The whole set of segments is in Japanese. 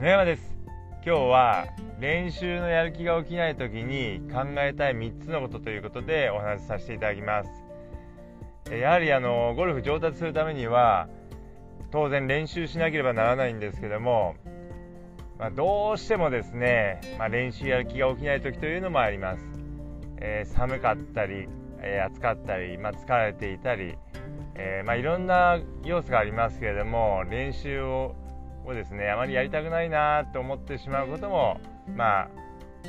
野山です。今日は練習のやる気が起きない時に考えたい3つのことということでお話しさせていただきます。やはりあのゴルフ上達するためには当然練習しなければならないんですけども、まあ、どうしてもですね、まあ、練習やる気が起きない時というのもあります、えー、寒かったり、えー、暑かったり、まあ、疲れていたり、えー、まいろんな要素がありますけれども練習ををですねあまりやりたくないなと思ってしまうこともまあ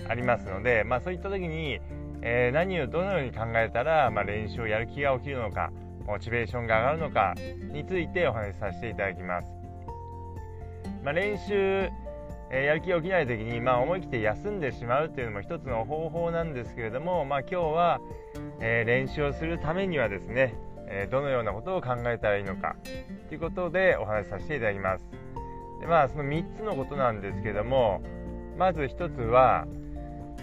ありますので、まあ、そういった時に、えー、何をどのように考えたら、まあ、練習をやる気が起きるのかモチベーションが上がるのかについてお話しさせていただきます、まあ、練習、え、やる気が起きない時に、まあ、思い切って休んでしまうというのも一つの方法なんですけれども、まあ、今日は、えー、練習をするためにはですね、えどのようなことを考えたらいいのかということでお話しさせていただきます。でまあその3つのことなんですけどもまず1つは、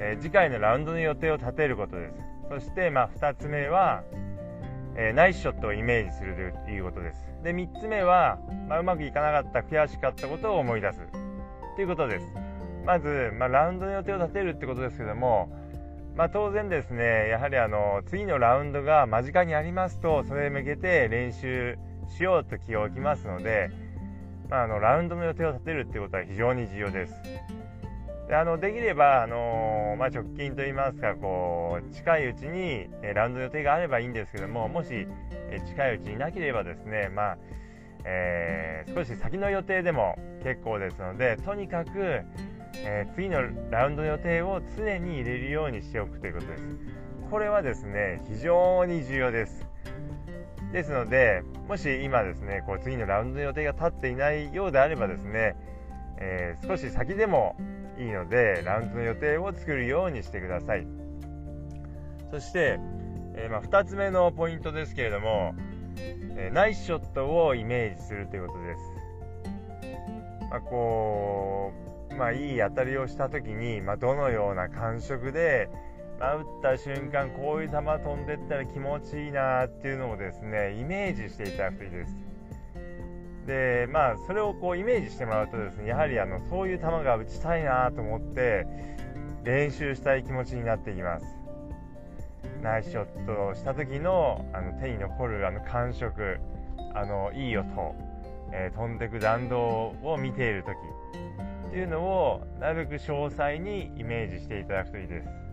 えー、次回のラウンドの予定を立てることです。そしてまあ2つ目は、えー、ナイスショットをイメージするということです。で3つ目は、まあ、うまくいかなかった悔しかったことを思い出す。ということです。まず、まあ、ラウンドの予定を立てるってことですけどもまあ、当然ですねやはりあの次のラウンドが間近にありますとそれに向けて練習しようと気が起きますのであ、のラウンドの予定を立てるっていうことは非常に重要です。であのできれば、あのまあ、直近といいますかこう近いうちに、えラウンド予定があればいいんですけどももし、え近いうちになければですね、まあえー、少し先の予定でも結構ですのでとにかく、えー、次のラウンドの予定を常に入れるようにしておくということです。これはですね非常に重要です。ですので、もし今ですね、こう次のラウンドの予定が立っていないようであればですね、えー、少し先でもいいので、ラウンドの予定を作るようにしてください。そして、えー、まあ、2つ目のポイントですけれども、えー、ナイスショットをイメージするということです。まあ、こう、まあ、いい当たりをした時に、まあ、どのような感触で、打った瞬間こういう球飛んでったら気持ちいいなっていうのをですねイメージしていただくといいです。でまあそれをこうイメージしてもらうとですねやはりあのそういう球が打ちたいなと思って練習したい気持ちになっていきます。ナイスショットをした時のあの手に残るあの感触あのいい音、えー、飛んでく弾道を見ている時っていうのをなるべく詳細にイメージしていただくといいです。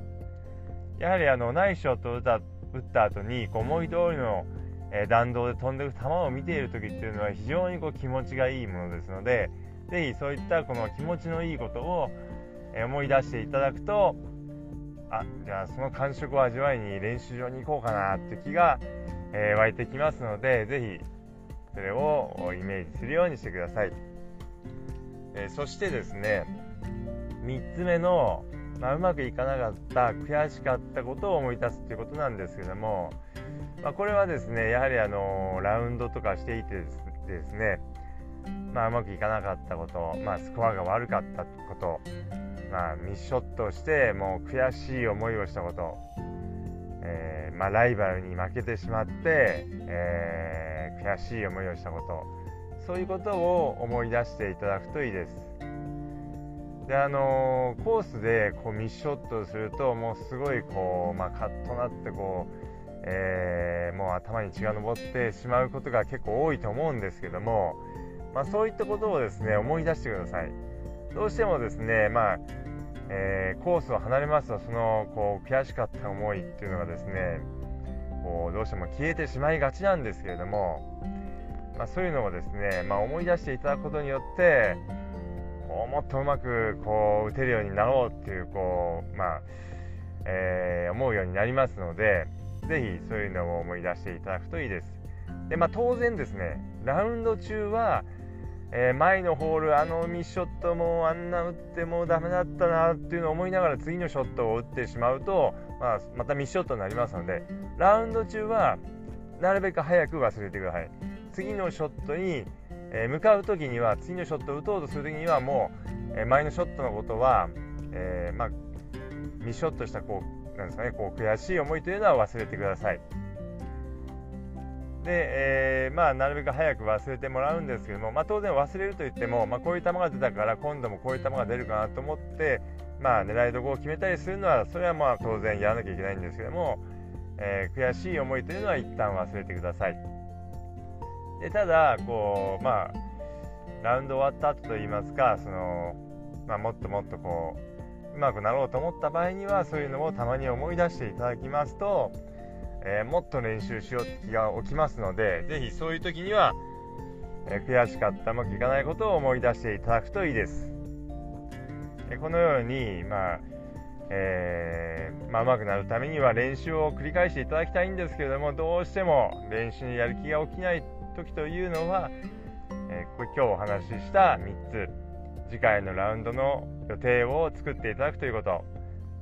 やはりあのナイスショットを打った打った後にこう思い通りの、え弾道で飛んでいく球を見ている時っていうのは非常にこう気持ちがいいものですのでぜひそういったこの気持ちのいいことを、思い出していただくとあじゃあその感触を味わいに練習場に行こうかなって気が、え、湧いてきますのでぜひそれをイメージするようにしてください、え、そしてですね3つ目のまあ、うまくいかなかった悔しかったことを思い出すということなんですけども、まあ、これはですねやはりあのラウンドとかしていてですね、まあ、うまくいかなかったこと、まあ、スコアが悪かったこと、まあ、ミスショットしてもう悔しい思いをしたこと、えー、ま、ライバルに負けてしまって、えー、悔しい思いをしたことそういうことを思い出していただくといいです。であのー、コースでこうミスショットするともうすごいこう、まあ、カッとなってこう、えー、もう頭に血が上ってしまうことが結構多いと思うんですけども、まあ、そういったことをですね思い出してください。どうしてもですね、まあえー、コースを離れますとそのこう悔しかった思いっていうのがですねこうどうしても消えてしまいがちなんですけれども、まあ、そういうのをですね、まあ、思い出していただくことによってこうもっとうまくこう打てるようになろうっていうこう、まあえー、思うようになりますのでぜひそういうのを思い出していただくといいです。でまあ、当然ですねラウンド中は、えー、前のホールあのミスショットもあんな打ってもダメだったなっていうのを思いながら次のショットを打ってしまうと、まあ、またミスショットになりますのでラウンド中はなるべく早く忘れてください。次のショットにえー、向かう時には次のショットを打とうとする時にはもう、えー、前のショットのことは、えー、まあ、ミショットしたこうなんですかねこう悔しい思いというのは忘れてください。で、えー、まあ、なるべく早く忘れてもらうんですけども、まあ、当然忘れるといっても、まあ、こういう球が出たから今度もこういう球が出るかなと思って、まあ、狙いどころを決めたりするのはそれはまあ当然やらなきゃいけないんですけども、えー、悔しい思いというのは一旦忘れてください。でただこうまあラウンド終わった後といいますかその、まあ、もっともっとこううまくなろうと思った場合にはそういうのをたまに思い出していただきますと、えー、もっと練習しようって気が起きますので是非そういう時には、えー、悔しかったうまくいかないことを思い出していただくといいです、えこのようにまあえー、まあ、上手くなるためには練習を繰り返していただきたいんですけれどもどうしても練習にやる気が起きない時というのは、えー、今日お話しした3つ。次回のラウンドの予定を作っていただくということ。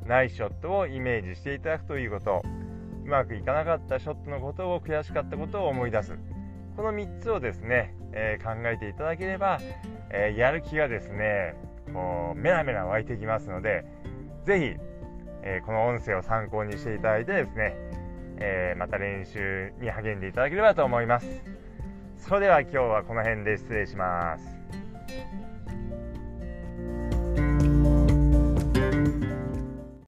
ナイスショットをイメージしていただくということ。うまくいかなかったショットのことを悔しかったことを思い出す。この3つをですね、えー、考えていただければ、えー、やる気がですねこうメラメラ湧いてきますのでぜひ、えー、この音声を参考にしていただいてですね、え、また練習に励んでいただければと思います。それでは今日はこの辺で失礼します。